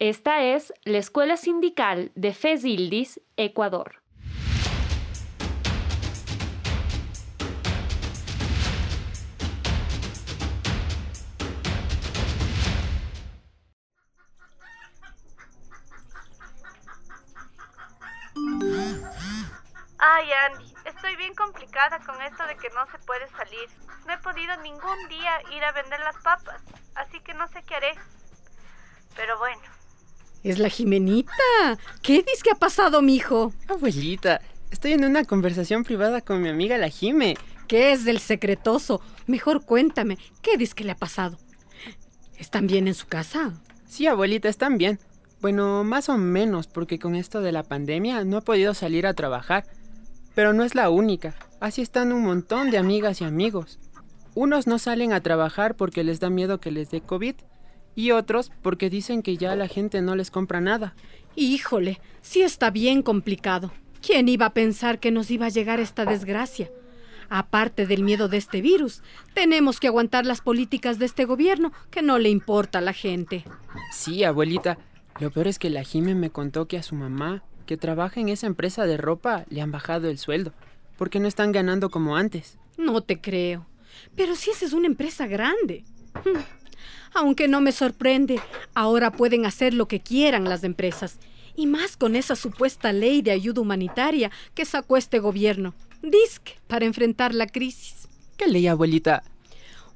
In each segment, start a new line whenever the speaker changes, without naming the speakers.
Esta es la Escuela Sindical de FESILDIS, Ecuador.
Ay, Andy, estoy bien complicada con esto de que no se puede salir. No he podido ningún día ir a vender las papas, así que no sé qué haré. Pero bueno.
Es la Jimenita. ¿Qué dices que ha pasado, mijo?
Abuelita, estoy en una conversación privada con mi amiga la Jime.
¿Qué es del secretoso? Mejor cuéntame, ¿qué dices que le ha pasado? ¿Están bien en su casa?
Sí, abuelita, están bien. Bueno, más o menos, porque con esto de la pandemia no he podido salir a trabajar. Pero no es la única. Así están un montón de amigas y amigos. Unos no salen a trabajar porque les da miedo que les dé COVID y otros porque dicen que ya la gente no les compra nada.
Híjole, sí está bien complicado. ¿Quién iba a pensar que nos iba a llegar esta desgracia? Aparte del miedo de este virus, tenemos que aguantar las políticas de este gobierno que no le importa a la gente.
Sí, abuelita. Lo peor es que la Jime me contó que a su mamá, que trabaja en esa empresa de ropa, le han bajado el sueldo, porque no están ganando como antes.
No te creo. Pero si esa es una empresa grande. Aunque no me sorprende, ahora pueden hacer lo que quieran las empresas. Y más con esa supuesta ley de ayuda humanitaria que sacó este gobierno. DISC para enfrentar la crisis.
¿Qué ley, abuelita?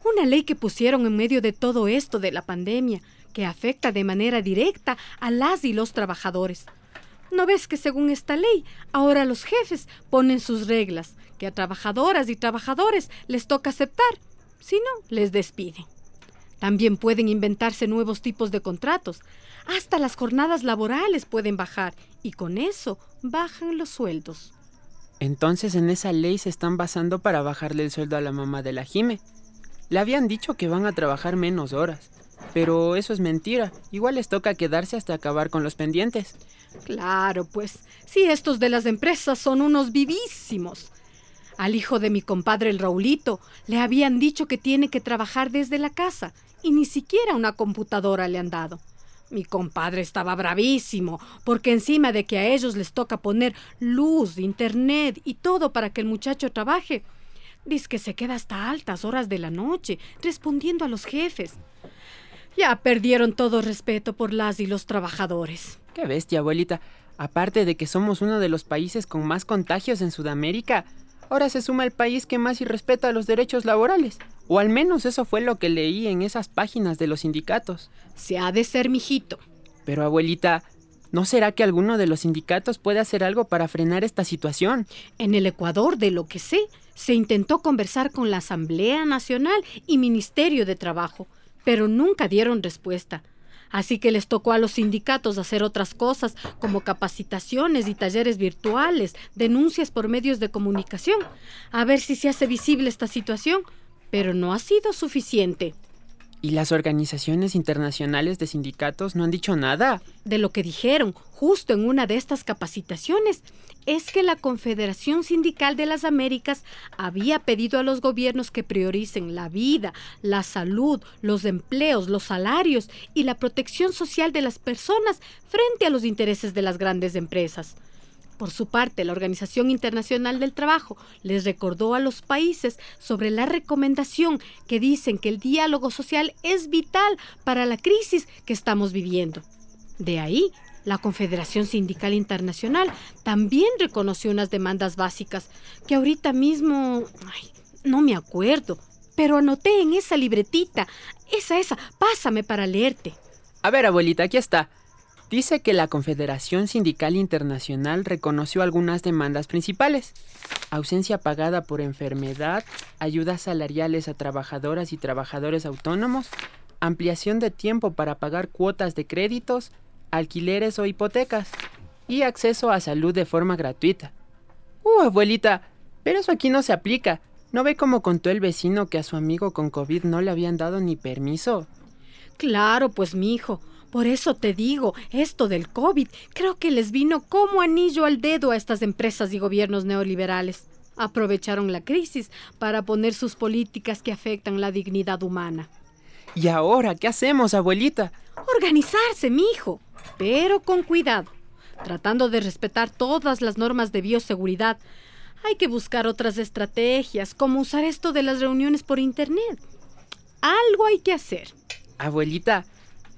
Una ley que pusieron en medio de todo esto de la pandemia, que afecta de manera directa a las y los trabajadores. ¿No ves que según esta ley, ahora los jefes ponen sus reglas, que a trabajadoras y trabajadores les toca aceptar? Si no, les despiden. También pueden inventarse nuevos tipos de contratos. Hasta las jornadas laborales pueden bajar y con eso bajan los sueldos.
Entonces en esa ley se están basando para bajarle el sueldo a la mamá de la Jime. Le habían dicho que van a trabajar menos horas. Pero eso es mentira. Igual les toca quedarse hasta acabar con los pendientes.
Claro, pues, si estos de las empresas son unos vivísimos. Al hijo de mi compadre el Raulito le habían dicho que tiene que trabajar desde la casa y ni siquiera una computadora le han dado. Mi compadre estaba bravísimo, porque encima de que a ellos les toca poner luz, internet y todo para que el muchacho trabaje, dice que se queda hasta altas horas de la noche respondiendo a los jefes. Ya perdieron todo respeto por las y los trabajadores.
Qué bestia, abuelita. Aparte de que somos uno de los países con más contagios en Sudamérica, ahora se suma el país que más irrespeta los derechos laborales. O al menos eso fue lo que leí en esas páginas de los sindicatos.
Se ha de ser, mijito.
Pero abuelita, ¿no será que alguno de los sindicatos puede hacer algo para frenar esta situación?
En el Ecuador, de lo que sé, se intentó conversar con la Asamblea Nacional y Ministerio de Trabajo, pero nunca dieron respuesta. Así que les tocó a los sindicatos hacer otras cosas, como capacitaciones y talleres virtuales, denuncias por medios de comunicación, a ver si se hace visible esta situación, pero no ha sido suficiente.
¿Y las organizaciones internacionales de sindicatos no han dicho nada?
De lo que dijeron justo en una de estas capacitaciones es que la Confederación Sindical de las Américas había pedido a los gobiernos que prioricen la vida, la salud, los empleos, los salarios y la protección social de las personas frente a los intereses de las grandes empresas. Por su parte, la Organización Internacional del Trabajo les recordó a los países sobre la recomendación que dicen que el diálogo social es vital para la crisis que estamos viviendo. De ahí, la Confederación Sindical Internacional también reconoció unas demandas básicas que ahorita mismo... no me acuerdo, pero anoté en esa libretita. Esa, esa, pásame para leerte.
A ver, abuelita, aquí está. Dice que la Confederación Sindical Internacional reconoció algunas demandas principales. Ausencia pagada por enfermedad, ayudas salariales a trabajadoras y trabajadores autónomos, ampliación de tiempo para pagar cuotas de créditos, alquileres o hipotecas y acceso a salud de forma gratuita. Uh, abuelita, pero eso aquí no se aplica. ¿No ve cómo contó el vecino que a su amigo con COVID no le habían dado ni permiso?
Claro, pues mi hijo. Por eso te digo, esto del COVID creo que les vino como anillo al dedo a estas empresas y gobiernos neoliberales. Aprovecharon la crisis para poner sus políticas que afectan la dignidad humana.
¿Y ahora qué hacemos, abuelita?
Organizarse, mi hijo. pero con cuidado, tratando de respetar todas las normas de bioseguridad. Hay que buscar otras estrategias, como usar esto de las reuniones por Internet. Algo hay que hacer.
Abuelita,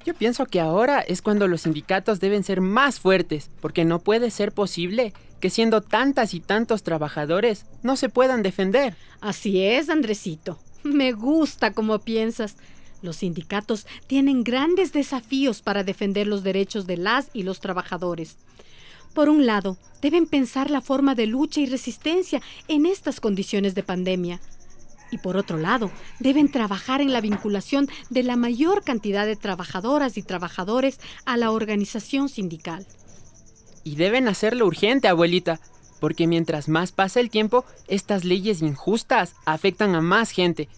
yo pienso que ahora es cuando los sindicatos deben ser más fuertes, porque no puede ser posible que siendo tantas y tantos trabajadores no se puedan defender.
Así es, Andresito. Me gusta como piensas. Los sindicatos tienen grandes desafíos para defender los derechos de las y los trabajadores. Por un lado, deben pensar la forma de lucha y resistencia en estas condiciones de pandemia. Y por otro lado, deben trabajar en la vinculación de la mayor cantidad de trabajadoras y trabajadores a la organización sindical.
Y deben hacerlo urgente, abuelita, porque mientras más pasa el tiempo, estas leyes injustas afectan a más gente.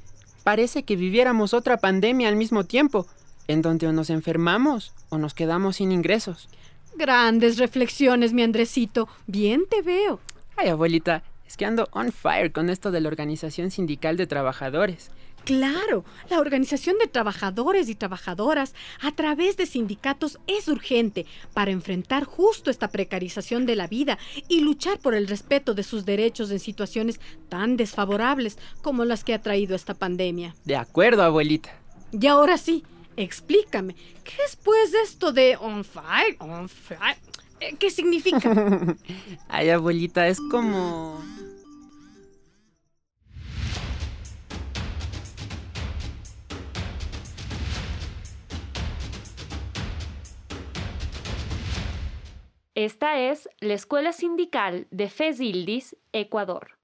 Parece que viviéramos otra pandemia al mismo tiempo, en donde o nos enfermamos o nos quedamos sin ingresos.
Grandes reflexiones, mi Andresito. Bien te veo.
Ay, abuelita, es que ando on fire con esto de la Organización Sindical de Trabajadores.
Claro, la organización de trabajadores y trabajadoras a través de sindicatos es urgente para enfrentar justo esta precarización de la vida y luchar por el respeto de sus derechos en situaciones tan desfavorables como las que ha traído esta pandemia.
De acuerdo, abuelita.
Y ahora sí, explícame, ¿qué es pues esto de on fire? On fire? Eh, ¿Qué significa?
Ay, abuelita, es como...
Esta es la Escuela Sindical de FESILDIS, Ecuador.